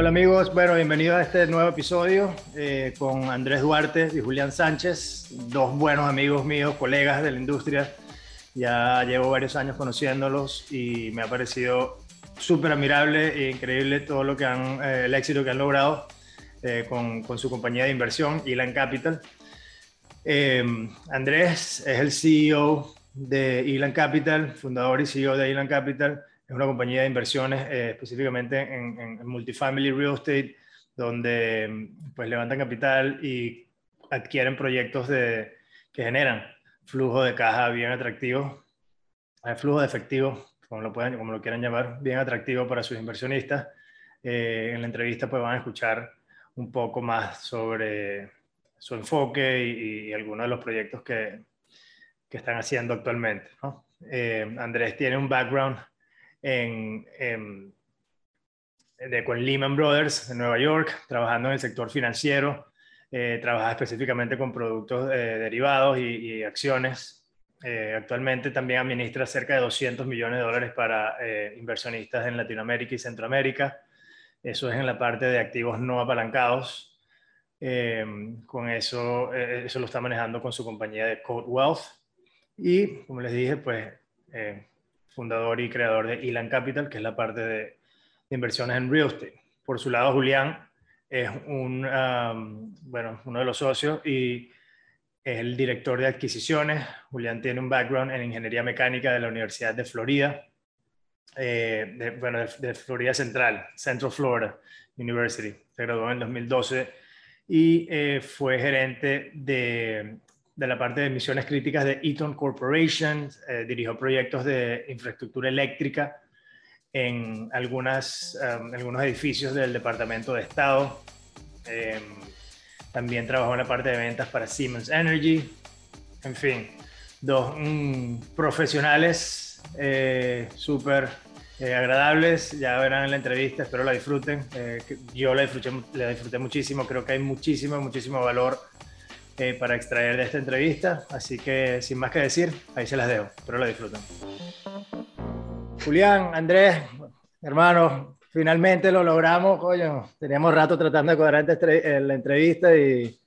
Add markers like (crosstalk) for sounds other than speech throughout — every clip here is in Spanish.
Hola amigos, bueno, bienvenidos a este nuevo episodio eh, con Andrés Duarte y Julián Sánchez, dos buenos amigos míos, colegas de la industria. Ya llevo varios años conociéndolos y me ha parecido súper admirable e increíble todo lo que han, eh, el éxito que han logrado eh, con, con, su compañía de inversión, Elan Capital. Andrés es el CEO de Elan Capital, fundador y CEO de Elan Capital es una compañía de inversiones eh, específicamente en, multifamily real estate, donde mm, pues levantan capital y adquieren proyectos de, que generan flujo de caja bien atractivo, eh, flujo de efectivo, como lo, pueden, como lo quieran llamar, bien atractivo para sus inversionistas. Eh, en la entrevista pues van a escuchar un poco más sobre su enfoque y, algunos de los proyectos que, que están haciendo actualmente. Andrés tiene un background en, de, con Lehman Brothers en Nueva York, trabajando en el sector financiero, eh, trabaja específicamente con productos eh, derivados y, acciones. Eh, actualmente también administra cerca de 200 millones de dólares para eh, inversionistas en Latinoamérica y Centroamérica. Eso es en la parte de activos no apalancados. con eso, eso lo está manejando con su compañía de Code Wealth. Y como les dije, pues fundador y creador de Elan Capital, que es la parte de, inversiones en real estate. Por su lado, Julián es un, bueno, uno de los socios y es el director de adquisiciones. Julián tiene un background en ingeniería mecánica de la Universidad de Florida, eh, de, bueno, de, Florida Central, Central Florida University. Se graduó en 2012 y eh, fue gerente de de la parte de emisiones críticas de Eaton Corporation, eh, dirigió proyectos de infraestructura eléctrica en algunas, um, algunos edificios del Departamento de Estado. Em, también trabajó en la parte de ventas para Siemens Energy. En fin, dos mm, profesionales eh, súper eh, agradables. Ya verán en la entrevista, espero la disfruten. yo la disfruté, la disfruté muchísimo, creo que hay muchísimo, muchísimo valor eh, para extraer de esta entrevista. Así que sin más que decir, ahí se las dejo. Espero la disfruten. Julián, Andrés, hermano, finalmente lo logramos, coño. Teníamos rato tratando de cuadrar eh, la entrevista y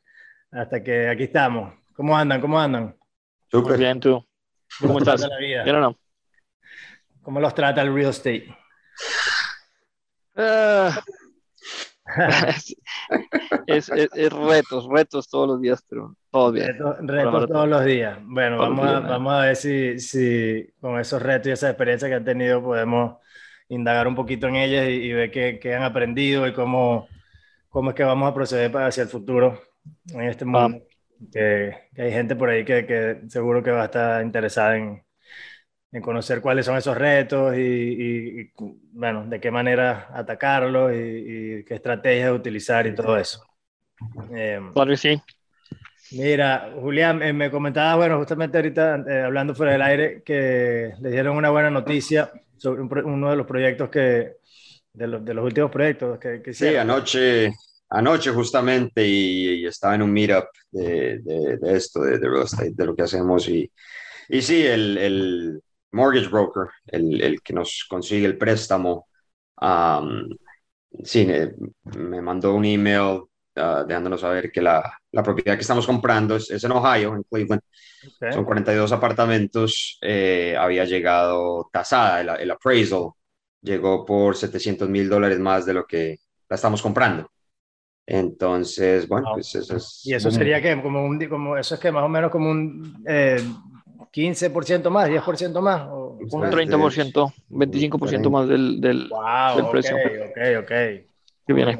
hasta que aquí estamos. ¿Cómo andan? ¿Cómo andan? Súper bien, tú. ¿Cómo, estás? La vida? ¿Bien o no? ¿Cómo los trata el real estate? Uh, (laughs) es, retos, retos todos los días, pero todo bien. Retos, todos los días. Bueno, vamos, a, vamos a ver si, si con esos retos y esa experiencia que han tenido podemos indagar un poquito en ellas y, ver qué, qué, han aprendido y cómo, cómo es que vamos a proceder hacia el futuro en este mundo. Que, que, hay gente por ahí que, que seguro que va a estar interesada en, en conocer cuáles son esos retos y, bueno, de qué manera atacarlos y, qué estrategias utilizar y todo eso. Eh, claro que sí. Mira, Julián, eh, me comentabas, bueno, justamente ahorita eh, hablando fuera del aire, que le dieron una buena noticia sobre uno de los proyectos que, de los, de los últimos proyectos que, que Sí, anoche, anoche justamente y, estaba en un meetup de, de, esto, de, de real estate, de lo que hacemos y, y sí, el, el mortgage broker, el, el que nos consigue el préstamo, sí, me mandó un email uh, dejándonos saber que la, la, propiedad que estamos comprando es, en Ohio, en Cleveland. Son 42 apartamentos, eh, había llegado tasada, el, el, appraisal llegó por 700 mil dólares más de lo que la estamos comprando. Entonces, bueno, pues eso es... Y eso sería que como un, como eso es que más o menos como un eh, 15% más, 10% más. O, un 30%, 25% más del, del, wow, del precio. Ok, ok, ok. Qué bien.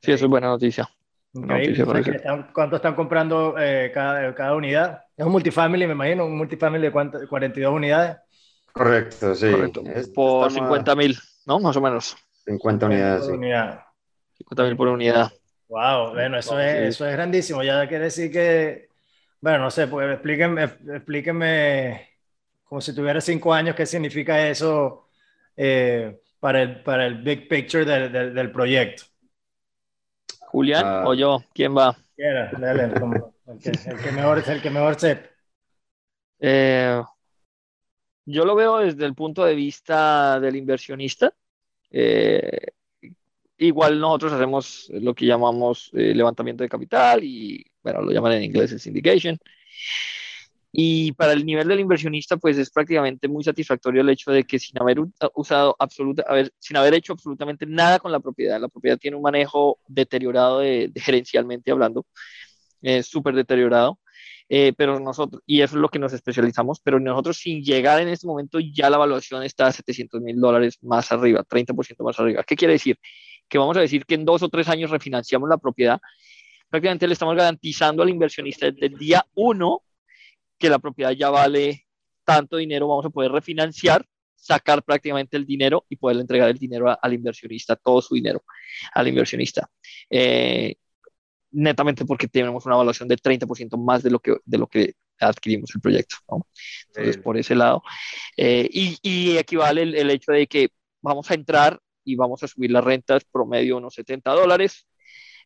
Sí, eso es buena noticia. ¿Cuánto están comprando eh, cada, cada, unidad? Es un multifamily, me imagino, un multifamily de 42 unidades. Correcto, sí. Correcto. Por 50 mil, ¿no? Más o menos. 50 unidades. Sí. 50 mil por unidad. Wow, bueno, eso es, eso es grandísimo. Ya quiere decir que, bueno, no sé, pues explíquenme, explíquenme como si tuviera cinco años, qué significa eso eh, para, el, para el big picture del, del, proyecto. Julián ah. o yo, ¿quién va? Quiera, dale, el, que, el, que, mejor, el que mejor sepa. Eh, yo lo veo desde el punto de vista del inversionista. Eh, igual nosotros hacemos lo que llamamos eh, levantamiento de capital y, bueno, lo llaman en inglés el syndication. Y para el nivel del inversionista, pues es prácticamente muy satisfactorio el hecho de que sin haber usado absoluta, a ver, sin haber hecho absolutamente nada con la propiedad, la propiedad tiene un manejo deteriorado de, gerencialmente hablando, es súper deteriorado. Eh, pero nosotros, y eso es lo que nos especializamos, pero nosotros sin llegar en este momento ya la evaluación está a 700 mil dólares más arriba, 30% más arriba. ¿Qué quiere decir? Que vamos a decir que en dos o tres años refinanciamos la propiedad, prácticamente le estamos garantizando al inversionista desde el día uno que la propiedad ya vale tanto dinero, vamos a poder refinanciar, sacar prácticamente el dinero y poder entregar el dinero al inversionista, todo su dinero al inversionista. Eh, netamente porque tenemos una evaluación de 30% más de lo que, de lo que adquirimos el proyecto. Entonces, por ese lado. Eh, y, equivale el, hecho de que vamos a entrar y vamos a subir las rentas promedio unos 70 dólares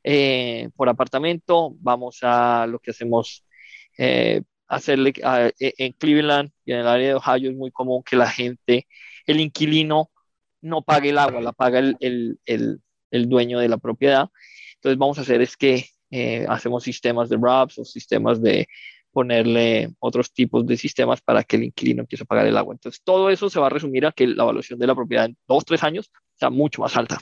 eh, por apartamento. Vamos a lo que hacemos eh, hacerle e, en Cleveland y en el área de Ohio es muy común que la gente, el inquilino, no pague el agua, la paga el, el, el, el dueño de la propiedad. Entonces vamos a hacer es que eh, hacemos sistemas de RAPs o sistemas de ponerle otros tipos de sistemas para que el inquilino empiece a pagar el agua. Entonces, todo eso se va a resumir a que la evaluación de la propiedad en dos, tres años sea mucho más alta.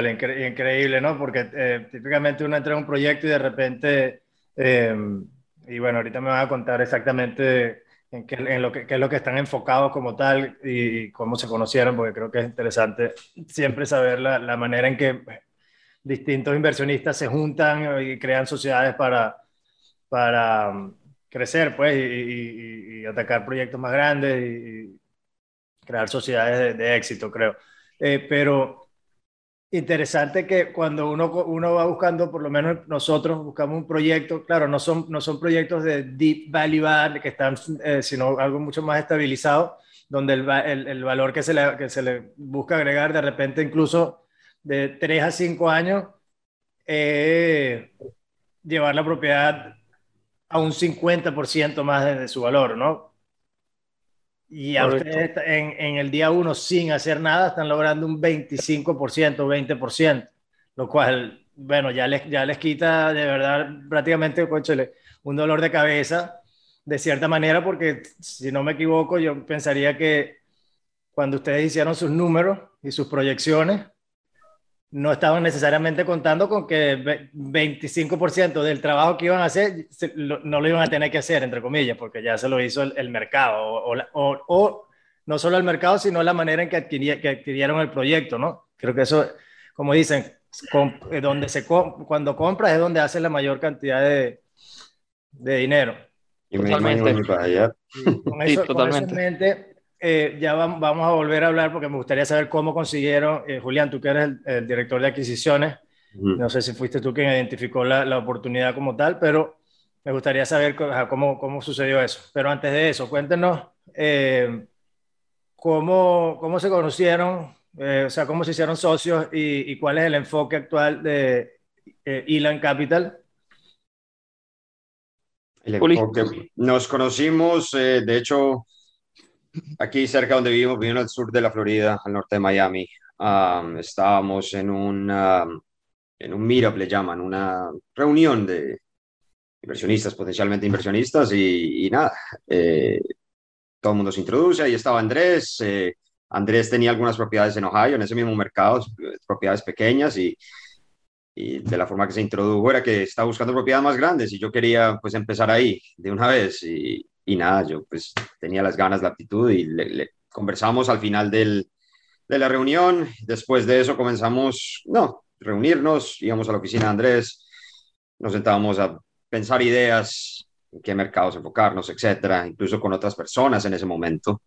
Increíble, ¿no? Porque eh, típicamente uno entra en un proyecto y de repente, em, y bueno, ahorita me van a contar exactamente en, qué, en lo que, es lo que están enfocados como tal y, cómo se conocieron, porque creo que es interesante siempre saber la, la manera en que distintos inversionistas se juntan y crean sociedades para, para um, crecer, pues, y, atacar proyectos más grandes y, crear sociedades de, éxito, creo. Eh, pero interesante que cuando uno, uno va buscando, por lo menos nosotros buscamos un proyecto, claro, no son, no son proyectos de deep value add, que están, eh, sino algo mucho más estabilizado, donde el, el, el valor que se, le, que se le busca agregar de repente incluso de 3 a 5 años, eh, llevar la propiedad a un 50% más de, su valor, ¿no? Y a ustedes en, en, el día 1 sin hacer nada están logrando un 25%, 20%, lo cual, bueno, ya les, ya les quita de verdad prácticamente, conchale, un dolor de cabeza, de cierta manera, porque si no me equivoco, yo pensaría que cuando ustedes hicieron sus números y sus proyecciones, no estaban necesariamente contando con que 25% del trabajo que iban a hacer no lo iban a tener que hacer, entre comillas, porque ya se lo hizo el, mercado, o, no solo el mercado, sino la manera en que, que adquirieron el proyecto, ¿no? Creo que eso, como dicen, eh, donde se cuando compras es donde haces la mayor cantidad de, de dinero. Y totalmente. Con eso, totalmente. Eh, ya vamos a volver a hablar porque me gustaría saber cómo consiguieron, eh, Julián, tú que eres el, director de adquisiciones, no sé si fuiste tú quien identificó la, la, oportunidad como tal, pero me gustaría saber cómo, cómo sucedió eso. Pero antes de eso, cuéntenos eh, cómo, cómo se conocieron, o sea, cómo se hicieron socios y, y, cuál es el enfoque actual de Elan Capital. Nos conocimos, de hecho, aquí cerca donde vivimos, vivimos al sur de la Florida, al norte de Miami. estábamos en un, en un meetup, le llaman, una reunión de inversionistas, potencialmente inversionistas, y, nada, eh, todo el mundo se introduce, ahí estaba Andrés. Eh, Andrés tenía algunas propiedades en Ohio, en ese mismo mercado, propiedades pequeñas, y, y de la forma que se introdujo era que estaba buscando propiedades más grandes y yo quería pues empezar ahí de una vez y, y nada, yo pues tenía las ganas, la actitud y le, conversamos al final del, de la reunión. Después de eso comenzamos, no, reunirnos, íbamos a la oficina de Andrés, nos sentábamos a pensar ideas, en qué mercados enfocarnos, etcétera, incluso con otras personas en ese momento.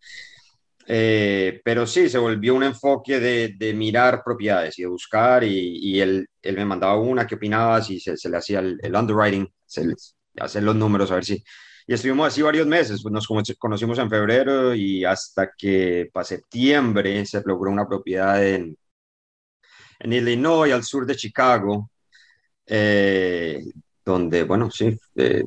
Eh, pero sí, se volvió un enfoque de, de mirar propiedades y de buscar y, y él, él, me mandaba una, qué opinabas y se, se le hacía el, el underwriting, se le, hacer los números a ver si... Y estuvimos así varios meses, pues nos conocimos en febrero y hasta que para septiembre se logró una propiedad en, en Illinois, al sur de Chicago, eh, donde, bueno, sí, eh,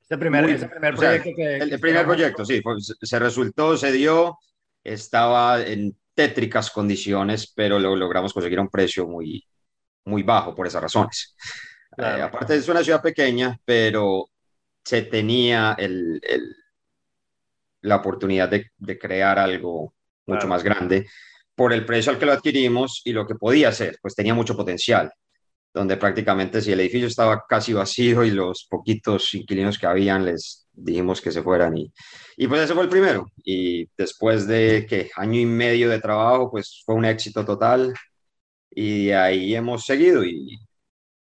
este primer, ese primer proyecto que, El, primer proyecto, sí, se resultó, se dio, estaba en tétricas condiciones, pero lo logramos conseguir a un precio muy, muy bajo por esas razones. Eh, aparte es una ciudad pequeña, pero se tenía el, el, la oportunidad de, de, crear algo mucho más grande por el precio al que lo adquirimos y lo que podía hacer, pues tenía mucho potencial donde prácticamente si el edificio estaba casi vacío y los poquitos inquilinos que habían les dijimos que se fueran y, y pues ese fue el primero y después de que año y medio de trabajo pues fue un éxito total y ahí hemos seguido y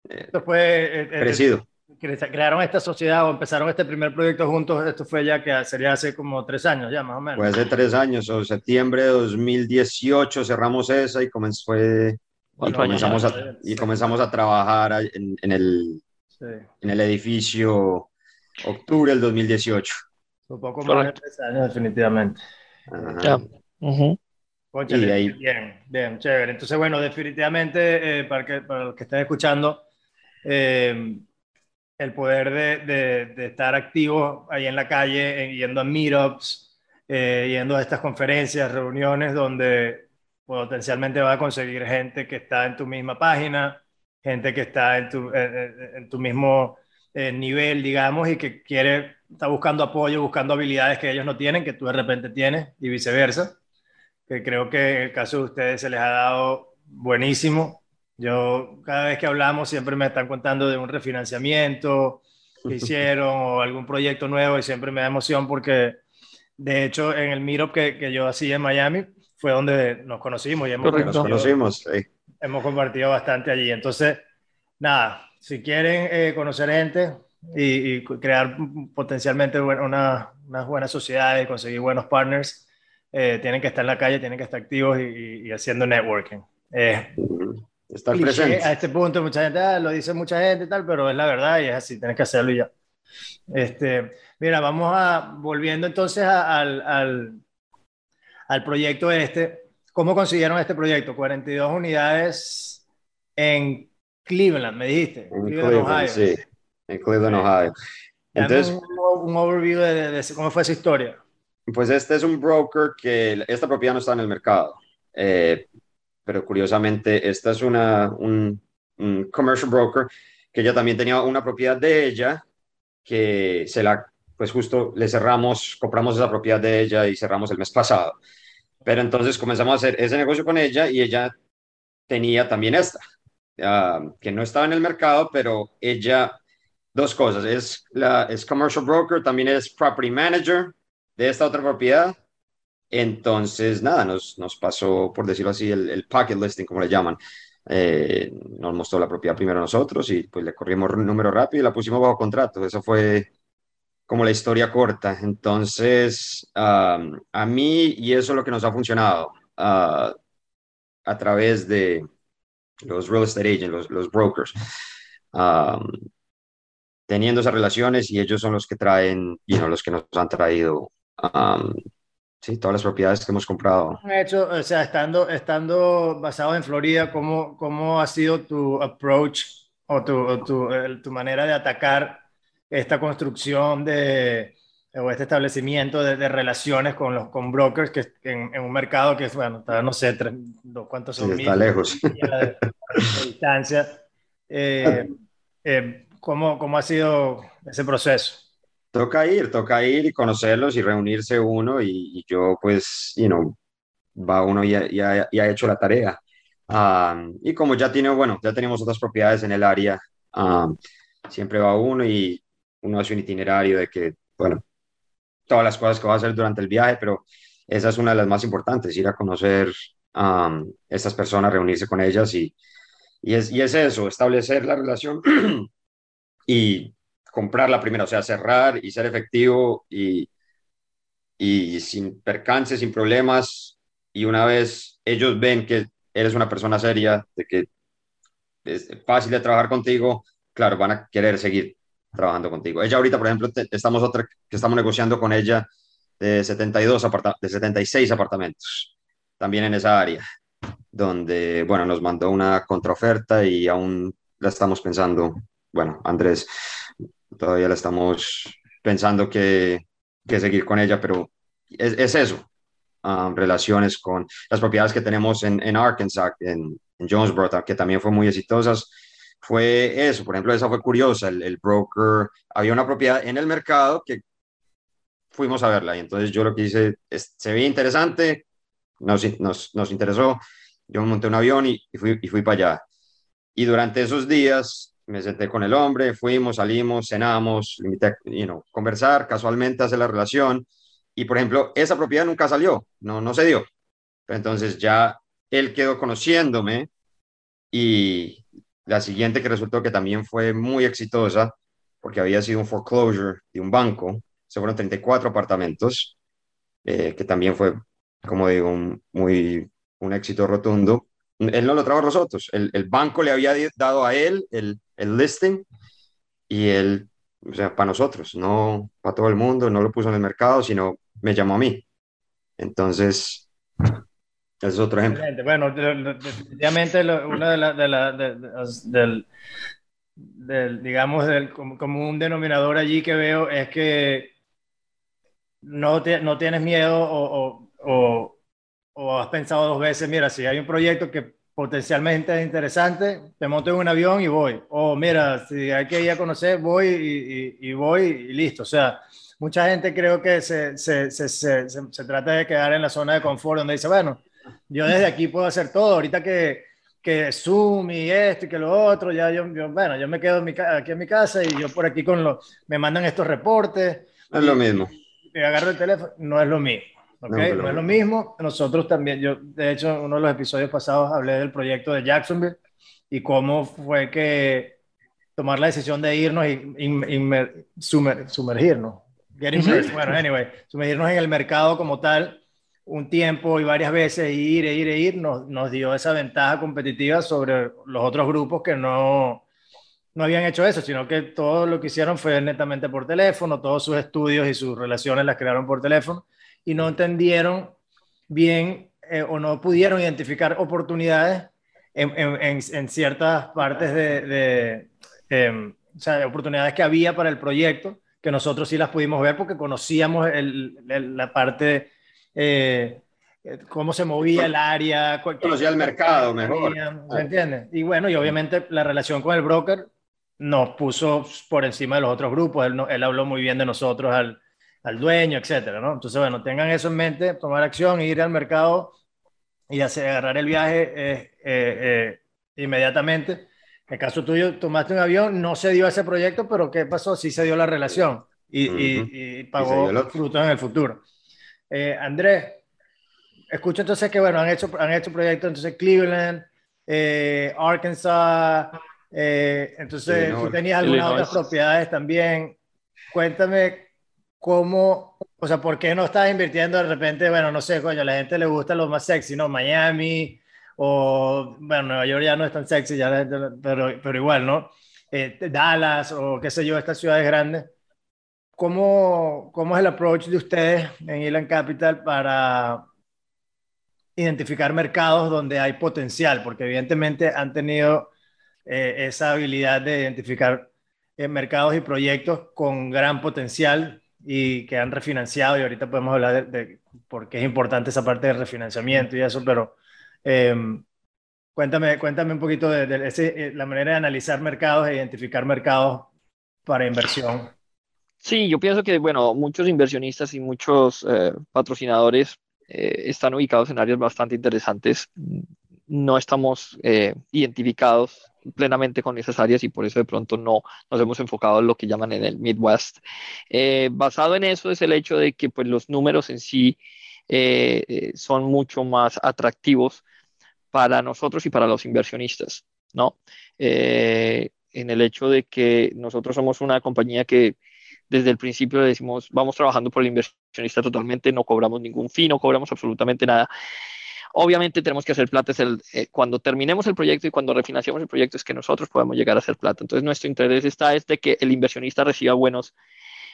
eh, esto fue crecido. Crearon esta sociedad o empezaron este primer proyecto juntos, esto fue ya que sería hace como tres años ya más o menos. Pues hace tres años, o septiembre de 2018 cerramos esa y comenzó, fue y comenzamos, a, y comenzamos a trabajar en, en el, sí. en el edificio octubre del 2018. Un poco más de tres años, definitivamente. Ya. Uh -huh. Conchale, y ahí... Bien, bien, chévere. Entonces, bueno, definitivamente, eh, para, que, para los que estén escuchando, eh, el poder de, estar activo ahí en la calle, yendo a meetups, eh, yendo a estas conferencias, reuniones donde potencialmente vas a conseguir gente que está en tu misma página, gente que está en tu, en, en tu mismo eh, nivel, digamos, y que quiere, está buscando apoyo, buscando habilidades que ellos no tienen, que tú de repente tienes, y viceversa. Que creo que en el caso de ustedes se les ha dado buenísimo. Yo, cada vez que hablamos, siempre me están contando de un refinanciamiento que (laughs) hicieron o algún proyecto nuevo, y siempre me da emoción porque, de hecho, en el Meetup que, que yo hacía en Miami, fue donde nos conocimos y hemos, nos conocimos, sí. hemos compartido bastante allí. Entonces, nada, si quieren eh, conocer gente y, y, crear potencialmente una, unas buenas sociedades, conseguir buenos partners, eh, tienen que estar en la calle, tienen que estar activos y, y haciendo networking. Eh, estar presente. A este punto, mucha gente ah, lo dice mucha gente y tal, pero es la verdad y es así, tienes que hacerlo y ya. Este, mira, vamos a, volviendo entonces a, al, al al proyecto este. ¿Cómo consiguieron este proyecto? 42 unidades en Cleveland, me dijiste. En Cleveland, Cleveland Ohio. Sí, en Cleveland, Ohio. Entonces, un, un overview de, de, de, cómo fue esa historia. Pues este es un broker que esta propiedad no está en el mercado, eh, pero curiosamente esta es una, un, un commercial broker que ya también tenía una propiedad de ella que se la, pues justo le cerramos, compramos esa propiedad de ella y cerramos el mes pasado. Pero entonces comenzamos a hacer ese negocio con ella y ella tenía también esta, uh, que no estaba en el mercado, pero ella, dos cosas, es, la, es commercial broker, también es property manager de esta otra propiedad. Entonces, nada, nos, nos pasó, por decirlo así, el, el pocket listing, como le llaman. Eh, nos mostró la propiedad primero nosotros y pues le corrimos un número rápido y la pusimos bajo contrato. Eso fue como la historia corta. Entonces, a mí, y eso es lo que nos ha funcionado uh, a través de los real estate agents, los, brokers, teniendo esas relaciones y ellos son los que traen, you know, los que nos han traído. Sí, todas las propiedades que hemos comprado. De hecho, o sea, estando, estando basado en Florida, ¿cómo, cómo ha sido tu approach o tu, o tu, tu manera de atacar esta construcción de, o este establecimiento de, de, relaciones con los con brokers que en, en, un mercado que es, bueno, está, no sé, tres, cuántos son. Sí, está mil, lejos. (laughs) De, de, distancia. Eh, (laughs) eh, ¿cómo, ¿Cómo ha sido ese proceso? Toca ir, toca ir y conocerlos y reunirse uno y, y yo pues, you know, va uno y, ha, y ha hecho la tarea. Um, y como ya tiene, bueno, ya tenemos otras propiedades en el área, um, siempre va uno y uno hace un itinerario de que, bueno, todas las cosas que va a hacer durante el viaje, pero esa es una de las más importantes, ir a conocer a um, estas personas, reunirse con ellas y, y, es, y es eso, establecer la relación (clears throat) y comprar la primera, o sea, cerrar y ser efectivo y, y sin percances, sin problemas. Y una vez ellos ven que eres una persona seria, de que es fácil de trabajar contigo, claro, van a querer seguir trabajando contigo. Ella ahorita, por ejemplo, estamos otra que estamos negociando con ella de 72 de 76 apartamentos, también en esa área, donde, bueno, nos mandó una contraoferta y aún la estamos pensando. Bueno, Andrés, todavía la estamos pensando que, que seguir con ella, pero es, es eso, um, relaciones con las propiedades que tenemos en, en Arkansas, en, en Jonesboro, que también fue muy exitosas fue eso, por ejemplo, esa fue curiosa, el, broker, había una propiedad en el mercado que fuimos a verla y entonces yo lo que hice, se veía interesante, nos, nos, nos, interesó, yo monté un avión y, fui, y fui para allá. Y durante esos días me senté con el hombre, fuimos, salimos, cenamos, limité, you know, conversar, casualmente hacer la relación. Y por ejemplo, esa propiedad nunca salió, no, no se dio. Entonces ya él quedó conociéndome y, la siguiente que resultó que también fue muy exitosa, porque había sido un foreclosure de un banco, se fueron 34 apartamentos, eh, que también fue, como digo, un, muy, un éxito rotundo. Él no lo trajo a nosotros, el, el banco le había dado a él el, el listing y él, o sea, para nosotros, no para todo el mundo, no lo puso en el mercado, sino me llamó a mí. Entonces, es otro ejemplo. Bueno, definitivamente una de las, de la, del, del, digamos, del como, un denominador allí que veo es que no, te, no tienes miedo o, o, has pensado dos veces, mira, si hay un proyecto que potencialmente es interesante, te monto en un avión y voy. O mira, si hay que ir a conocer, voy y, y, voy y listo. O sea, mucha gente creo que se, se, se, se, trata de quedar en la zona de confort donde dice, bueno, yo desde aquí puedo hacer todo. Ahorita que, que Zoom y esto y que lo otro, ya yo, bueno, yo me quedo en mi, aquí en mi casa y yo por aquí con los, me mandan estos reportes. es lo mismo. Me agarro el teléfono, no es lo mismo. ¿Okay? No, es lo mismo. Nosotros también, yo de hecho, en uno de los episodios pasados hablé del proyecto de Jacksonville y cómo fue que tomar la decisión de irnos y sumergirnos. Bueno, anyway, sumergirnos en el mercado como tal un tiempo y varias veces ir e ir e ir nos, nos dio esa ventaja competitiva sobre los otros grupos que no, no habían hecho eso, sino que todo lo que hicieron fue netamente por teléfono, todos sus estudios y sus relaciones las crearon por teléfono y no entendieron bien eh, o no pudieron identificar oportunidades en, en, en, ciertas partes de, de em, o sea, oportunidades que había para el proyecto, que nosotros sí las pudimos ver porque conocíamos el, la parte eh, cómo se movía el área. Conocía el mercado mejor. ¿Me entiendes? Y bueno, y obviamente la relación con el broker nos puso por encima de los otros grupos. Él, él habló muy bien de nosotros al, al dueño, etcétera, ¿no? Entonces, bueno, tengan eso en mente, tomar acción, ir al mercado y hacer, agarrar el viaje eh, eh, inmediatamente. En el caso tuyo, tomaste un avión, no se dio ese proyecto, pero ¿qué pasó? Sí se dio la relación y, y, pagó frutos en el futuro. Eh, Andrés, escucho entonces que, bueno, han hecho, han hecho proyectos, entonces Cleveland, eh, Arkansas, eh, entonces tú tenías algunas otras propiedades también. Cuéntame cómo, o sea, ¿por qué no estás invirtiendo de repente, bueno, no sé, coño, a la gente le gusta lo más sexy, ¿no? Miami o, bueno, Nueva York ya no es tan sexy, ya, pero, pero igual, ¿no? Dallas o qué sé yo, estas ciudades grandes ¿Cómo, ¿Cómo es el approach de ustedes en Elan Capital para identificar mercados donde hay potencial? Porque evidentemente han tenido eh, esa habilidad de identificar eh, mercados y proyectos con gran potencial y que han refinanciado y ahorita podemos hablar de, por qué es importante esa parte de refinanciamiento y eso, pero em, cuéntame, cuéntame un poquito de, de eh, la manera de analizar mercados e identificar mercados para inversión. Sí, yo pienso que, bueno, muchos inversionistas y muchos eh, patrocinadores eh, están ubicados en áreas bastante interesantes. No estamos eh, identificados plenamente con esas áreas y por eso de pronto no nos hemos enfocado en lo que llaman en el Midwest. basado en eso es el hecho de que pues, los números en sí son mucho más atractivos para nosotros y para los inversionistas, ¿no? en el hecho de que nosotros somos una compañía que desde el principio le decimos, vamos trabajando por el inversionista totalmente, no cobramos ningún fin, no cobramos absolutamente nada. Obviamente tenemos que hacer plata el, eh, cuando terminemos el proyecto y cuando refinanciamos el proyecto es que nosotros podemos llegar a hacer plata. Entonces nuestro interés está es de que el inversionista reciba buenos,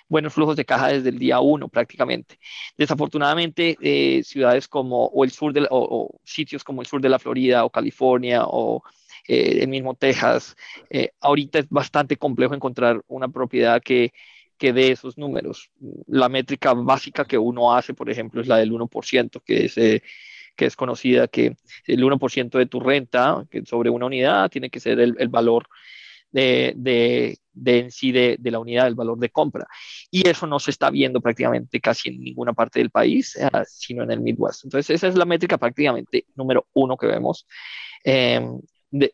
buenos flujos de caja desde el día uno prácticamente. Desafortunadamente, eh, ciudades como o el sur de o, sitios como el sur de la Florida o California o eh, el mismo Texas, ahorita es bastante complejo encontrar una propiedad que que dé esos números. La métrica básica que uno hace, por ejemplo, es la del 1%, que es que es conocida, que el 1% de tu renta que sobre una unidad tiene que ser el, el valor de, de, de, en sí de, de, la unidad, el valor de compra. Y eso no se está viendo prácticamente casi en ninguna parte del país, eh, sino en el Midwest. Entonces, esa es la métrica prácticamente número uno que vemos. Eh,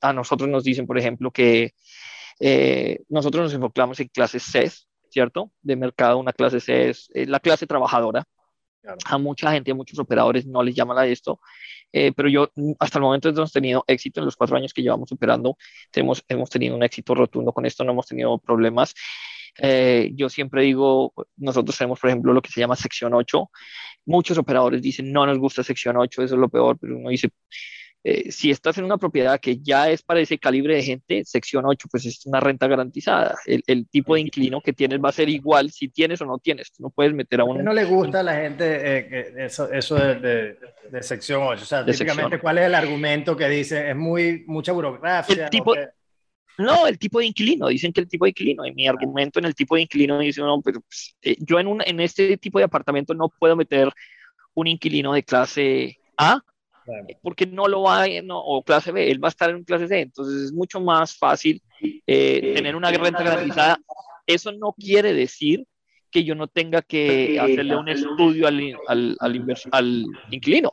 a nosotros nos dicen, por ejemplo, que eh, nosotros nos enfocamos en clases C, ¿cierto? De mercado, una clase C es la clase trabajadora, a mucha gente, a muchos operadores no les llaman a esto, eh, pero yo mm, hasta el momento hemos tenido éxito en los cuatro años que llevamos operando, tenemos, hemos tenido un éxito rotundo con esto, no hemos tenido problemas. Eh, yo siempre digo, nosotros tenemos, por ejemplo, lo que se llama sección 8. Muchos operadores dicen, no nos gusta sección 8, eso es lo peor, pero uno dice, eh, si estás en una propiedad que ya es para ese calibre de gente, sección 8, pues es una renta garantizada. El, el tipo de inclino que tienes va a ser igual si tienes o no tienes. no puedes meter a un... no le gusta a la gente eh, eso, eso de, de, sección 8? O sea, típicamente, ¿cuál es el argumento que dice? Es muy, mucha burocracia. El tipo, ¿no? el tipo de inclino, dicen que el tipo de inclino, y mi argumento en el tipo de inclino dice, no, pero pues, eh, yo en, un, en este tipo de apartamento no puedo meter un inquilino de clase A porque no lo va, no, o clase B, él va a estar en clase C, entonces es mucho más fácil eh, tener una renta garantizada. Eso no quiere decir que yo no tenga que hacerle un estudio al, al, al, al inquilino,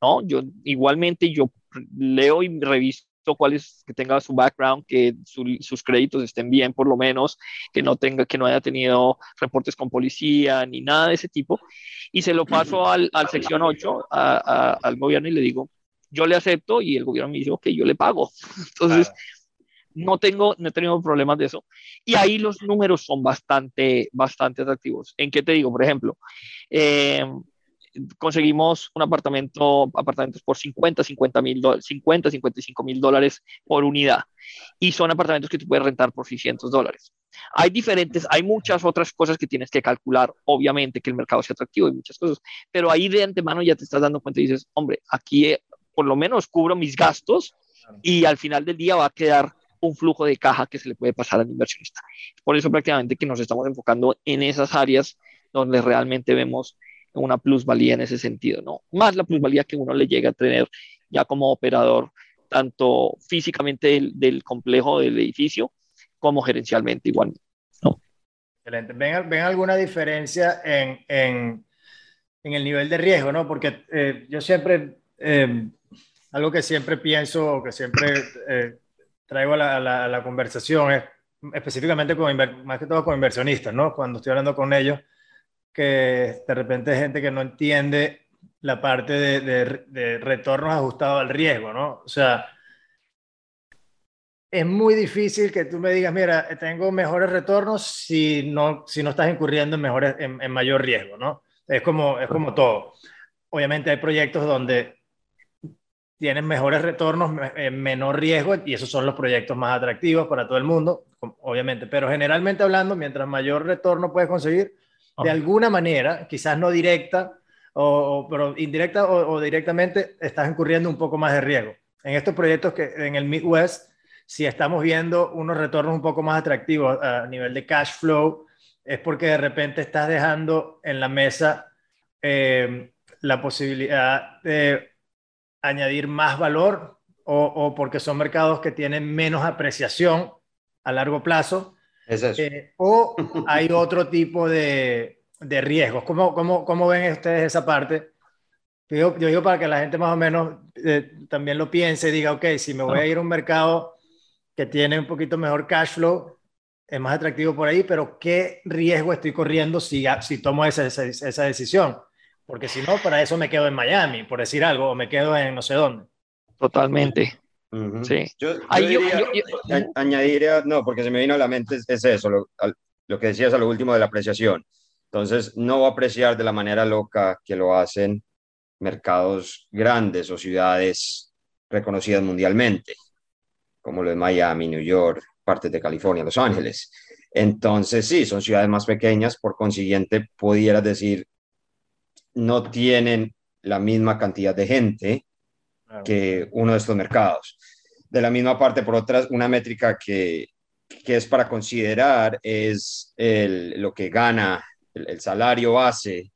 ¿no? Yo igualmente yo leo y reviso cuál es, que tenga su background, que sus créditos estén bien por lo menos, que no tenga, que no haya tenido reportes con policía ni nada de ese tipo. Y se lo paso al, al sección 8, al gobierno y le digo, yo le acepto y el gobierno me dice, ok, yo le pago. (laughs) Entonces, no tengo, no he tenido problemas de eso. Y ahí los números son bastante, bastante atractivos. ¿En qué te digo? Por ejemplo, eh, conseguimos un apartamento, apartamentos por 50, 50 mil 50, 55 mil dólares por unidad. Y son apartamentos que tú puedes rentar por 600 dólares. Hay diferentes, hay muchas otras cosas que tienes que calcular, obviamente que el mercado sea atractivo y muchas cosas, pero ahí de antemano ya te estás dando cuenta y dices, hombre, aquí eh, por lo menos cubro mis gastos y al final del día va a quedar un flujo de caja que se le puede pasar al inversionista. Por eso prácticamente que nos estamos enfocando en esas áreas donde realmente vemos una plusvalía en ese sentido, ¿no? Más la plusvalía que uno le llega a tener ya como operador, tanto físicamente del, complejo del edificio como gerencialmente igual, ¿no? Excelente. ¿Ven, ven alguna diferencia en, en, en, el nivel de riesgo, ¿no? Porque eh, yo siempre, eh, algo que siempre pienso, que siempre eh, traigo a la, conversación es específicamente con, más que todo con inversionistas, ¿no? Cuando estoy hablando con ellos, que de repente gente que no entiende la parte de, de, retornos ajustados al riesgo, ¿no? O sea, es muy difícil que tú me digas, mira, tengo mejores retornos si no, si no estás incurriendo en, mejores, en, mayor riesgo, ¿no? Es como, es como todo. Obviamente hay proyectos donde tienen mejores retornos, en menor riesgo, y esos son los proyectos más atractivos para todo el mundo, obviamente. Pero generalmente hablando, mientras mayor retorno puedes conseguir, de alguna manera, quizás no directa, o, pero indirecta o, directamente, estás incurriendo un poco más de riesgo. En estos proyectos que en el Midwest, si estamos viendo unos retornos un poco más atractivos a nivel de cash flow, es porque de repente estás dejando en la mesa eh, la posibilidad de añadir más valor o, o, porque son mercados que tienen menos apreciación a largo plazo es eso. Eh, o hay otro tipo de, de riesgos. ¿Cómo, cómo, ¿Cómo, ven ustedes esa parte? Yo, yo, digo para que la gente más o menos eh, también lo piense y diga, ok, si me voy a ir a un mercado que tiene un poquito mejor cash flow, es más atractivo por ahí, pero ¿qué riesgo estoy corriendo si, si tomo esa, esa, esa decisión? Porque si no, para eso me quedo en Miami, por decir algo, o me quedo en no sé dónde. Totalmente. Sí. Yo, añadiría, no, porque se me vino a la mente es, eso, lo que decías a lo último de la apreciación. Entonces, no va a apreciar de la manera loca que lo hacen mercados grandes o ciudades reconocidas mundialmente, como lo de Miami, New York, partes de California, Los Ángeles. Entonces, sí, son ciudades más pequeñas, por consiguiente, pudieras decir, no tienen la misma cantidad de gente que uno de estos mercados. De la misma parte, por otras, una métrica que, que es para considerar es el, lo que gana, el, salario base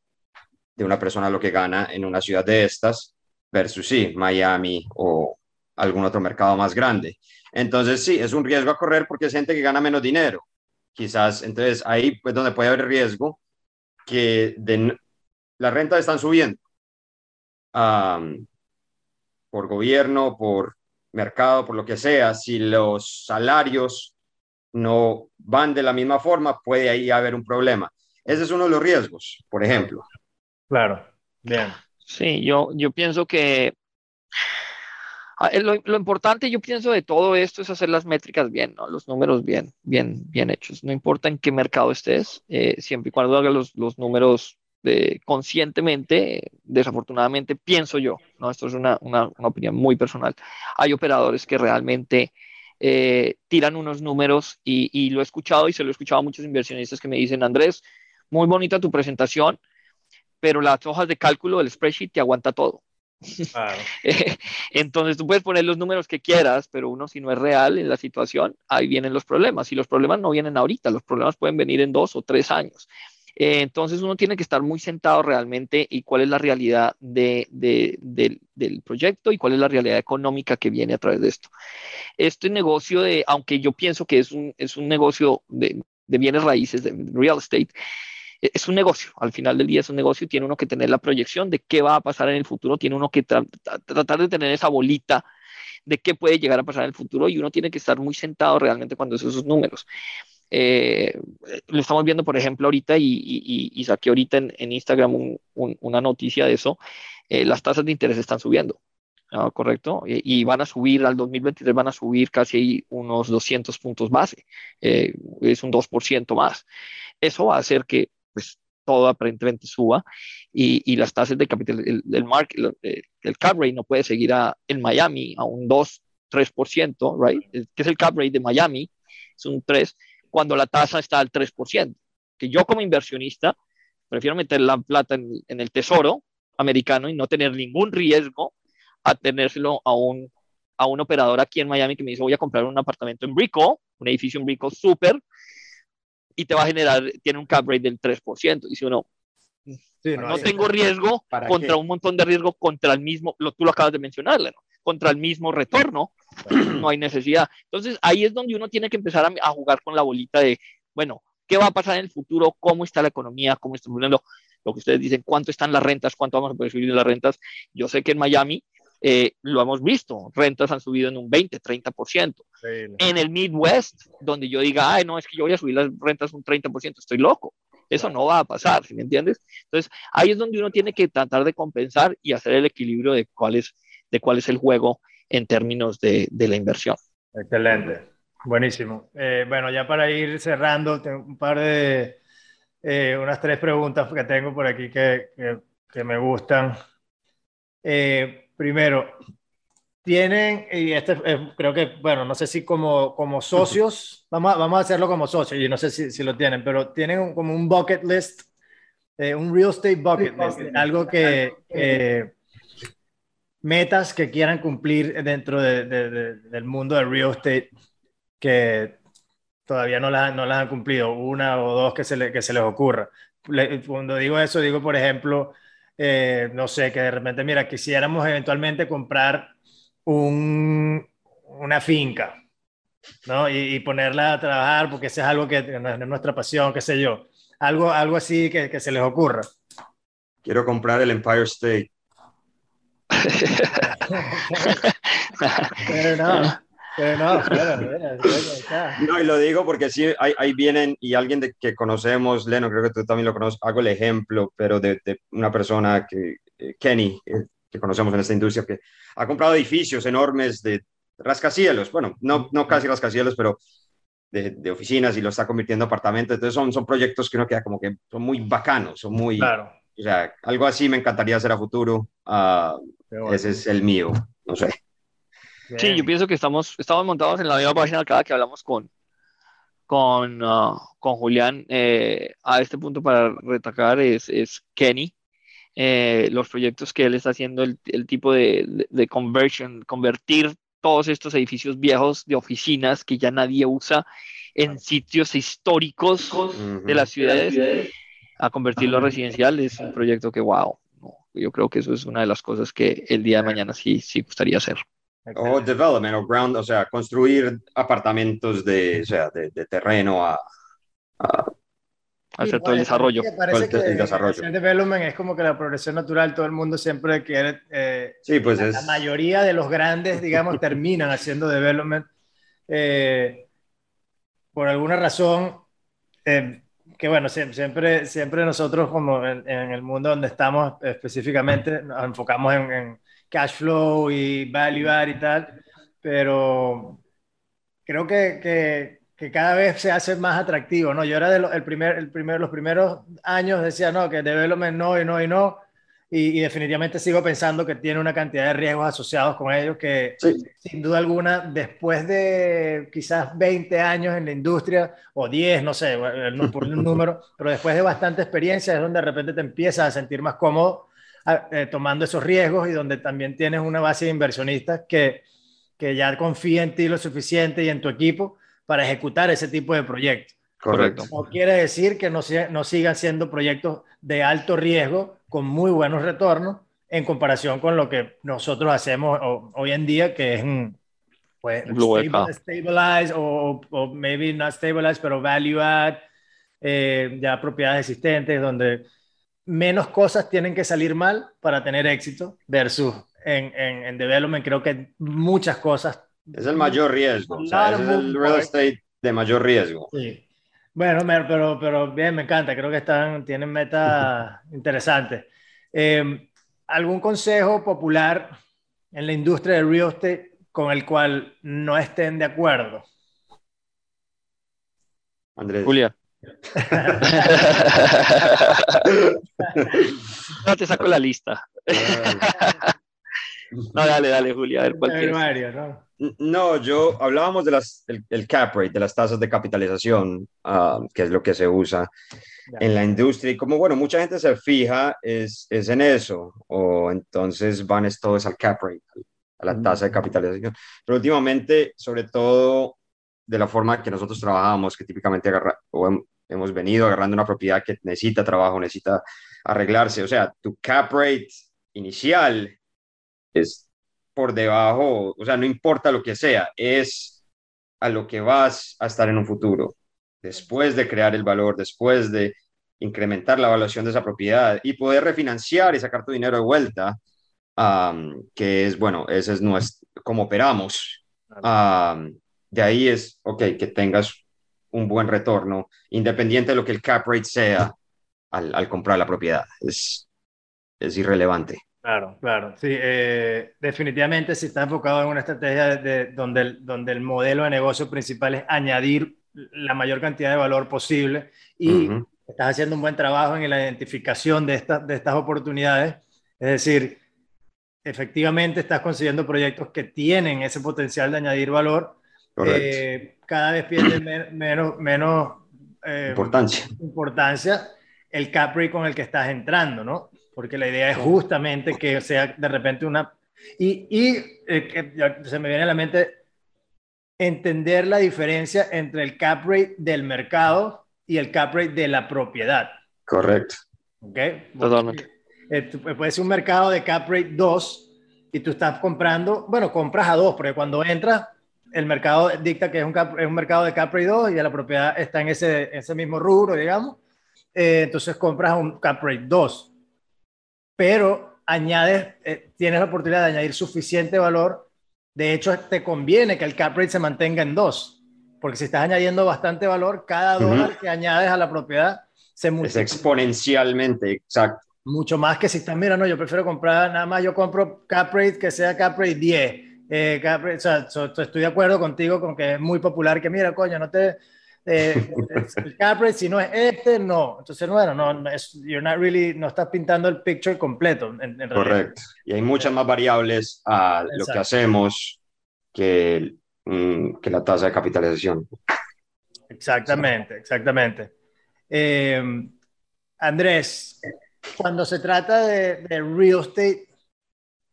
de una persona, lo que gana en una ciudad de estas, versus sí, Miami o algún otro mercado más grande. Entonces, sí, es un riesgo a correr porque es gente que gana menos dinero. Quizás, entonces ahí pues donde puede haber riesgo que de, las rentas están subiendo por gobierno, por mercado, por lo que sea. Si los salarios no van de la misma forma, puede ahí haber un problema. Ese es uno de los riesgos, por ejemplo. Claro, bien. Sí, yo, yo pienso que lo, lo, importante, yo pienso, de todo esto es hacer las métricas bien, los números bien, bien, bien hechos. No importa en qué mercado estés, eh, siempre y cuando hagas los, números de, conscientemente, desafortunadamente, pienso yo, ¿no? esto es una, una, opinión muy personal, hay operadores que realmente eh, tiran unos números y, y, lo he escuchado y se lo he escuchado a muchos inversionistas que me dicen, Andrés, muy bonita tu presentación, pero las hojas de cálculo del spreadsheet te aguanta todo. (laughs) Entonces tú puedes poner los números que quieras, pero uno si no es real en la situación, ahí vienen los problemas. Y los problemas no vienen ahorita, los problemas pueden venir en dos o tres años. Eh, entonces uno tiene que estar muy sentado realmente y cuál es la realidad de, del proyecto y cuál es la realidad económica que viene a través de esto. Este negocio de, aunque yo pienso que es un, es un negocio de, bienes raíces, de real estate, es un negocio, al final del día es un negocio y tiene uno que tener la proyección de qué va a pasar en el futuro, tiene uno que tratar de tener esa bolita de qué puede llegar a pasar en el futuro y uno tiene que estar muy sentado realmente cuando hace esos números. Eh, lo estamos viendo, por ejemplo, ahorita y, saqué ahorita en, Instagram una noticia de eso. Eh, las tasas de interés están subiendo, ¿correcto? Y, van a subir, al 2023 van a subir casi unos 200 puntos base, eh, es un 2% más. Eso va a hacer que pues, todo aparentemente suba y, las tasas de capital, el, el, el, cap rate no puede seguir a, en Miami a un 2, 3%, right? que es el cap rate de Miami, es un 3 cuando la tasa está al 3%. Que yo como inversionista prefiero meter la plata en, el tesoro americano y no tener ningún riesgo a tenérselo a un, a un operador aquí en Miami que me dice voy a comprar un apartamento en Brico, un edificio en Brico súper, y te va a generar, tiene un cap rate del 3%. Y si uno, no, tengo riesgo contra un montón de riesgo contra el mismo, lo, tú lo acabas de mencionar, ¿no? contra el mismo retorno, (clears throat) no hay necesidad. Entonces ahí es donde uno tiene que empezar a, jugar con la bolita de, bueno, ¿qué va a pasar en el futuro? ¿Cómo está la economía? ¿Cómo está lo, lo que ustedes dicen? ¿Cuánto están las rentas? ¿Cuánto vamos a poder subir las rentas? Yo sé que en Miami eh, lo hemos visto, rentas han subido en un 20, 30%. En el Midwest, donde yo diga, ay, no, es que yo voy a subir las rentas un 30%, estoy loco. Eso no va a pasar, ¿sí me entiendes? Entonces, ahí es donde uno tiene que tratar de compensar y hacer el equilibrio de cuál es de cuál es el juego en términos de, la inversión. Excelente, buenísimo. Eh, bueno, ya para ir cerrando, tengo un par de, eh, unas tres preguntas que tengo por aquí que, que, me gustan. Eh, primero, tienen, y este creo que, bueno, no sé si como, como socios, (laughs) vamos a, vamos a hacerlo como socios, y no sé si, si lo tienen, pero tienen como un bucket list, un real estate bucket list, algo que metas que quieran cumplir dentro del mundo del real estate que todavía no las, no las han cumplido, una o dos que se, que se les ocurra. cuando digo eso, digo, por ejemplo, eh, no sé, que de repente, mira, quisiéramos eventualmente comprar un, una finca, ¿no? Y, ponerla a trabajar porque eso es algo que es nuestra pasión, qué sé yo. Algo, algo así que, que se les ocurra. Quiero comprar el Empire State. (laughs) (laughs) no, (laughs) y lo digo porque sí, ahí, vienen y alguien de, que conocemos, Leno, creo que tú también lo conoces, hago el ejemplo, pero de, una persona que, eh, Kenny, eh, que conocemos en esta industria, que ha comprado edificios enormes de rascacielos, bueno, no, no casi rascacielos, pero de, oficinas y lo está convirtiendo en apartamento. Entonces son, son proyectos que uno queda como que son muy bacanos, son muy... Claro. O sea, algo así me encantaría hacer a futuro. Ah, ese es el mío, no sé. Sí, yo pienso que estamos, estamos montados en la misma página cada que hablamos con, con, ah, con Julián. Eh, a este punto para retacar es, es Kenny. Eh, los proyectos que él está haciendo, el, el tipo de, de, conversion, convertir todos estos edificios viejos de oficinas que ya nadie usa en sitios históricos de las ciudades a convertirlo a residencial es un proyecto que, wow, yo creo que eso es una de las cosas que el día de mañana sí, sí gustaría hacer. O development o ground, o sea, construir apartamentos de, o sea, de, terreno a, hacer todo el desarrollo. Parece que el, desarrollo. El development es como que la progresión natural, todo el mundo siempre quiere. Eh, sí, pues la, es... la, mayoría de los grandes, digamos, (laughs) terminan haciendo development. Eh, por alguna razón, eh, que bueno, siempre, siempre nosotros, como en, el mundo donde estamos específicamente, nos enfocamos en, cash flow y value y tal, pero creo que, que que cada vez se hace más atractivo, ¿no? Yo era de el primer, el primer, los primeros años decía, no, que development no y no y no, y, definitivamente sigo pensando que tiene una cantidad de riesgos asociados con ellos que sin duda alguna, después de quizás 20 años en la industria, o 10, no sé, por un número, pero después de bastante experiencia es donde de repente te empiezas a sentir más cómodo eh, tomando esos riesgos y donde también tienes una base de inversionistas que, que ya confía en ti lo suficiente y en tu equipo para ejecutar ese tipo de proyectos. Correcto. No quiere decir que no, no sigan siendo proyectos de alto riesgo con muy buenos retornos en comparación con lo que nosotros hacemos hoy en día, que es pues, stabilize o, o, maybe not stabilize, pero value add, eh, ya propiedades existentes, donde menos cosas tienen que salir mal para tener éxito versus en, en, en development creo que muchas cosas es el mayor riesgo. O sea, es el real estate de mayor riesgo. Sí. Bueno, pero, pero bien, me encanta. Creo que están, tienen metas (laughs) interesantes. Em, ¿Algún consejo popular en la industria del real estate con el cual no estén de acuerdo? Andrés. Julia. (laughs) no te saco la lista. (laughs) no, dale, dale, Julia. A ver cuál Mario, ¿no? No, yo hablábamos de las, el, cap rate, de las tasas de capitalización, ah, que es lo que se usa en la industria. Y como, bueno, mucha gente se fija es, es en eso, o entonces van es todo es al cap rate, a la tasa de capitalización. Pero últimamente, sobre todo de la forma que nosotros trabajamos, que típicamente agarra, o hemos venido agarrando una propiedad que necesita trabajo, necesita arreglarse. O sea, tu cap rate inicial es por debajo, o sea, no importa lo que sea, es a lo que vas a estar en un futuro, después de crear el valor, después de incrementar la evaluación de esa propiedad y poder refinanciar y sacar tu dinero de vuelta, que es, bueno, ese es nuestro, como operamos. De ahí es, ok, que tengas un buen retorno, independiente de lo que el cap rate sea al, al comprar la propiedad. Es, es irrelevante. Claro, claro. Sí, eh, definitivamente si estás enfocado en una estrategia de, donde, el, donde el modelo de negocio principal es añadir la mayor cantidad de valor posible y estás haciendo un buen trabajo en la identificación de, de estas oportunidades, es decir, efectivamente estás consiguiendo proyectos que tienen ese potencial de añadir valor, eh, cada vez pierde menos, menos eh, importancia. importancia el cap con el que estás entrando, ¿no? porque la idea es justamente que sea de repente una... Y, y eh, se me viene a la mente entender la diferencia entre el cap rate del mercado y el cap rate de la propiedad. Correcto. ¿Ok? Totalmente. Eh, puede ser un mercado de cap rate 2 y tú estás comprando, bueno, compras a 2, porque cuando entras, el mercado dicta que es un, es un mercado de cap rate 2 y la propiedad está en ese, ese mismo rubro, digamos. Eh, entonces compras un cap rate 2 pero añades, eh, tienes la oportunidad de añadir suficiente valor. De hecho, te conviene que el cap rate se mantenga en dos, porque si estás añadiendo bastante valor, cada dólar que añades a la propiedad se multiplica. Es exponencialmente, exacto. Mucho más que si estás, mira, no, yo prefiero comprar, nada más yo compro cap rate que sea cap rate 10 Eh, o sea, estoy de acuerdo contigo con que es muy popular que mira, coño, no te... Eh, (laughs) el cap si no es este, no. Entonces, bueno, no, es, you're not really, no estás pintando el picture completo. Correcto. Y hay muchas más variables a lo que hacemos que, mm, que la tasa de capitalización. Exactamente, exactamente. Eh, Andrés, cuando se trata de, de, real estate,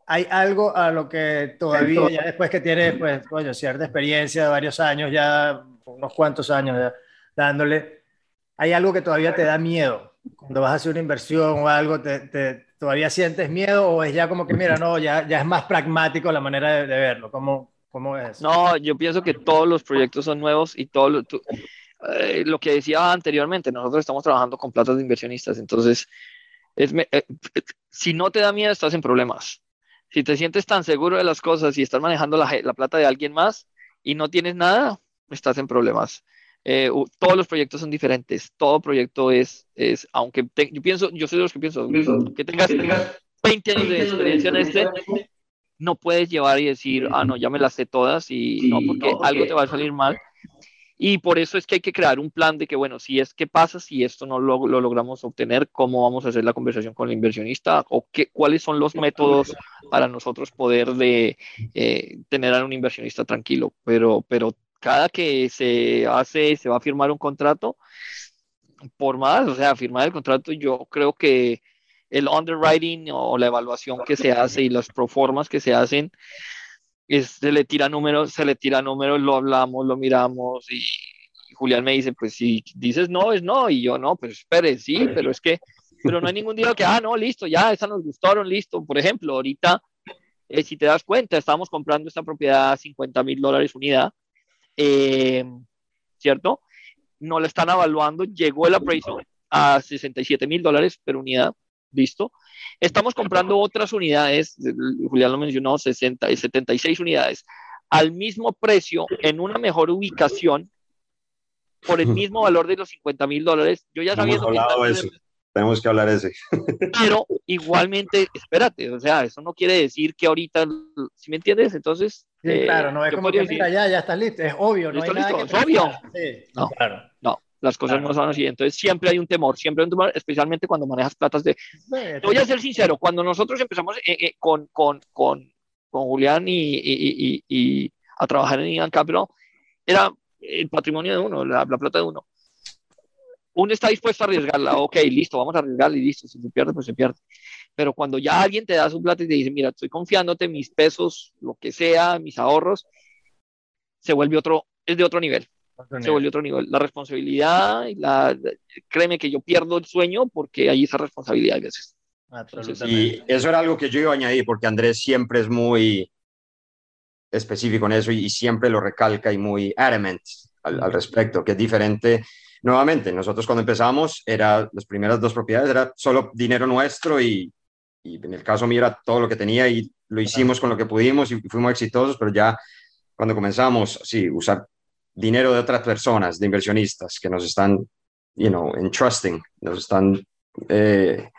¿hay algo a lo que todavía, ya después que tienes, pues, coño, cierta experiencia de varios años, ya unos cuantos años ya, dándole, ¿hay algo que todavía te da miedo? Cuando vas a hacer una inversión o algo, te, ¿todavía sientes miedo o es ya como que, mira, no, ya, ya es más pragmático la manera de, verlo? ¿Cómo, ¿Cómo es? No, yo pienso que todos los proyectos son nuevos y todo lo, eh, lo que decía anteriormente, nosotros estamos trabajando con platas de inversionistas, entonces, es, eh, si no te da miedo, estás en problemas. Si te sientes tan seguro de las cosas y estás manejando la, la plata de alguien más y no tienes nada, estás en problemas. Eh, todos los proyectos son diferentes, todo proyecto es, es aunque yo pienso, yo soy de los que pienso, que tengas 20 años de experiencia en este, no puedes llevar y decir, ah, no, ya me las sé todas y no, porque algo te va a salir mal y por eso es que hay que crear un plan de que, bueno, si es que pasa, si esto no lo, logramos obtener, ¿cómo vamos a hacer la conversación con el inversionista? ¿O qué, cuáles son los métodos para nosotros poder de, eh, tener a un inversionista tranquilo? Pero, pero cada que se hace, se va a firmar un contrato, por más, o sea, firmar el contrato, yo creo que el underwriting o la evaluación que se hace y las proformas que se hacen, se le tira números, se le tira números, lo hablamos, lo miramos y, Julián me dice, pues si dices no, es no, y yo no, pues espere, sí, pero es que, pero no hay ningún día que, ah, no, listo, ya, esa nos gustaron, listo. Por ejemplo, ahorita, eh, si te das cuenta, estamos comprando esta propiedad a 50 mil dólares unidad, eh, ¿cierto? No la están evaluando, llegó el appraisal a 67 mil dólares per unidad, listo. Estamos comprando otras unidades, Julián lo mencionó, 60 y 76 unidades, al mismo precio, en una mejor ubicación, por el mismo valor de los 50 mil dólares. Yo ya sabía eso. Tenemos que hablar ese. (laughs) Pero igualmente, espérate, o sea, eso no quiere decir que ahorita, ¿sí me entiendes? Entonces. Sí, claro, no es como que mira, ya, ya está listo, es obvio, no hay nada listo, es obvio. Sí, no, claro. No, las cosas no son así. Entonces siempre hay un temor, siempre hay un temor, especialmente cuando manejas platas de... voy a ser sincero, cuando nosotros empezamos eh, eh, con, con, con, con, Julián y, y, y, a trabajar en Ian Capital, era el patrimonio de uno, la, plata de uno. Uno está dispuesto a arriesgarla, ok, listo, vamos a arriesgarla y listo, si se pierde, pues se pierde. Pero cuando ya alguien te da su plata y te dice, mira, estoy confiándote mis pesos, lo que sea, mis ahorros, se vuelve otro, es de otro nivel se volvió otro nivel. La responsabilidad, la, créeme que yo pierdo el sueño porque hay esa responsabilidad a veces. y eso era algo que yo iba a añadir porque Andrés siempre es muy específico en eso y, siempre lo recalca y muy adamant al, respecto, que es diferente. Nuevamente, nosotros cuando empezamos, era, las primeras dos propiedades era solo dinero nuestro y, y en el caso mío era todo lo que tenía y lo hicimos con lo que pudimos y fuimos exitosos, pero ya cuando comenzamos, sí, usar dinero de otras personas, de inversionistas que nos están, you know, entrusting, nos están eh,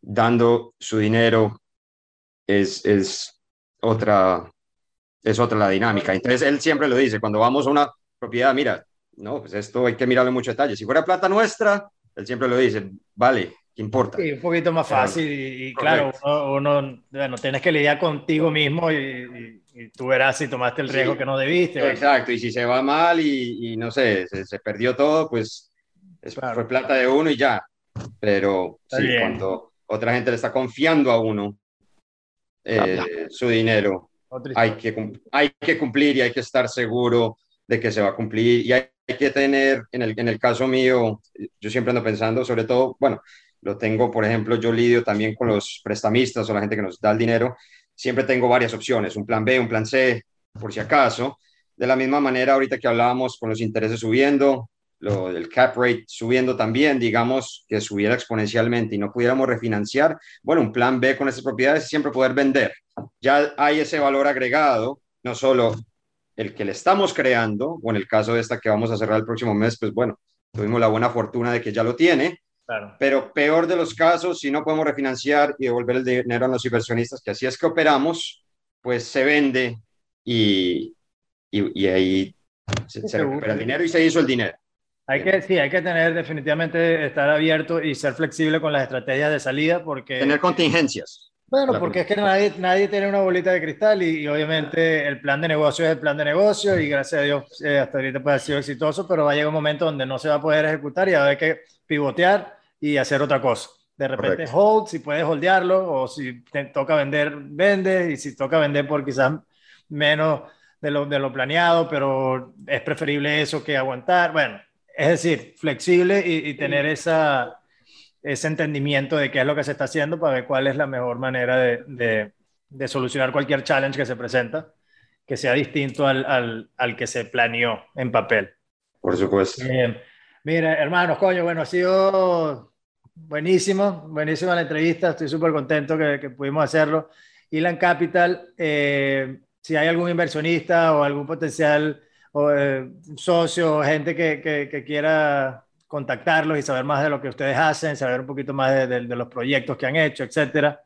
dando su dinero, es, es, otra, es otra la dinámica. Entonces, él siempre lo dice, cuando vamos a una propiedad, mira, no, pues esto hay que mirarlo en mucho detalle. Si fuera plata nuestra, él siempre lo dice, vale, ¿qué importa? Sí, un poquito más fácil y, claro, uno, bueno, tienes que lidiar contigo mismo y y tú verás si tomaste el riesgo que no debiste. Exacto, y si se va mal y, no sé, se, perdió todo, pues fue plata de uno y ya. Pero sí, cuando otra gente le está confiando a uno eh, su dinero, hay que, hay que cumplir y hay que estar seguro de que se va a cumplir y hay, que tener, en el, en el caso mío, yo siempre ando pensando, sobre todo, bueno, lo tengo, por ejemplo, yo lidio también con los prestamistas o la gente que nos da el dinero siempre tengo varias opciones, un plan B, un plan C, por si acaso. De la misma manera, ahorita que hablábamos con los intereses subiendo, lo del cap rate subiendo también, digamos que subiera exponencialmente y no pudiéramos refinanciar, bueno, un plan B con esas propiedades es siempre poder vender. Ya hay ese valor agregado, no solo el que le estamos creando, o en el caso de esta que vamos a cerrar el próximo mes, pues bueno, tuvimos la buena fortuna de que ya lo tiene, pero peor de los casos, si no podemos refinanciar y devolver el dinero a los inversionistas, que así es que operamos, pues se vende y, y, ahí se, se recupera el dinero y se hizo el dinero. Hay que, sí, hay que tener definitivamente estar abierto y ser flexible con las estrategias de salida porque... Tener contingencias. Bueno, porque es que nadie, nadie tiene una bolita de cristal y, obviamente el plan de negocio es el plan de negocio y gracias a Dios eh, hasta ahorita puede haber sido exitoso, pero va a llegar un momento donde no se va a poder ejecutar y va a haber que pivotear y hacer otra cosa. De repente hold, si puedes holdearlo o si te toca vender, vende y si toca vender por quizás menos de lo, de lo planeado, pero es preferible eso que aguantar. Bueno, es decir, flexible y, tener esa, ese entendimiento de qué es lo que se está haciendo para ver cuál es la mejor manera de, de, solucionar cualquier challenge que se presenta, que sea distinto al, al, al que se planeó en papel. Por supuesto. Mira, hermanos, coño, bueno, ha sido buenísimo, buenísima la entrevista, estoy súper contento que, que, pudimos hacerlo. Elan Capital, eh, si hay algún inversionista o algún potencial o eh, socios, gente que, quiera contactarlos y saber más de lo que ustedes hacen, saber un poquito más de, de, los proyectos que han hecho, etcétera,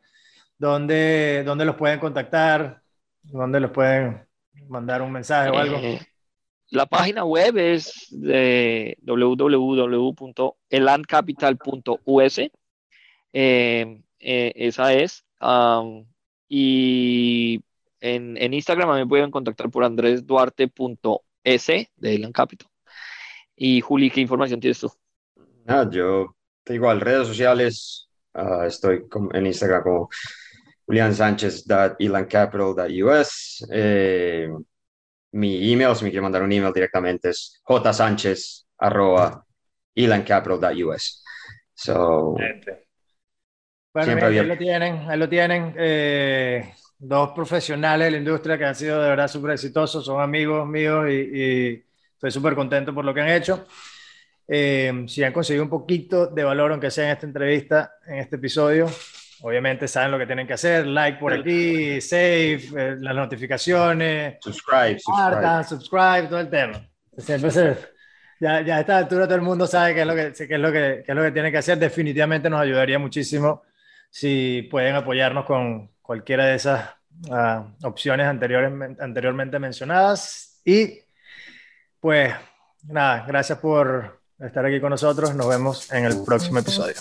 ¿dónde, dónde los pueden contactar? ¿Dónde los pueden mandar un mensaje o algo? Eh, la página web es de www.elandcapital.us. Eh, eh, esa es. y en, Instagram me pueden contactar por andresduarte.com S de Elan Capital. Y Juli, ¿qué información tienes tú? Ah, yo igual, redes sociales, uh, estoy en Instagram como juliansanchez.elancapital.us. Eh, mi email, si me quiere mandar un email directamente, es jsanchez.elancapital.us. So, bueno, ahí lo tienen, ahí lo tienen. Eh, dos profesionales de la industria que han sido de verdad súper exitosos, son amigos míos y, estoy súper contento por lo que han hecho. Eh, si han conseguido un poquito de valor, aunque sea en esta entrevista, en este episodio, obviamente saben lo que tienen que hacer, like por aquí, save, eh, las notificaciones, subscribe, subscribe. subscribe, todo el tema. Siempre ya, ya a esta altura todo el mundo sabe qué es, lo que, qué es, lo que, qué es lo que tiene que hacer. Definitivamente nos ayudaría muchísimo si pueden apoyarnos con, cualquiera de esas uh, opciones anteriores, anteriormente mencionadas. Y pues nada, gracias por estar aquí con nosotros. Nos vemos en el próximo episodio.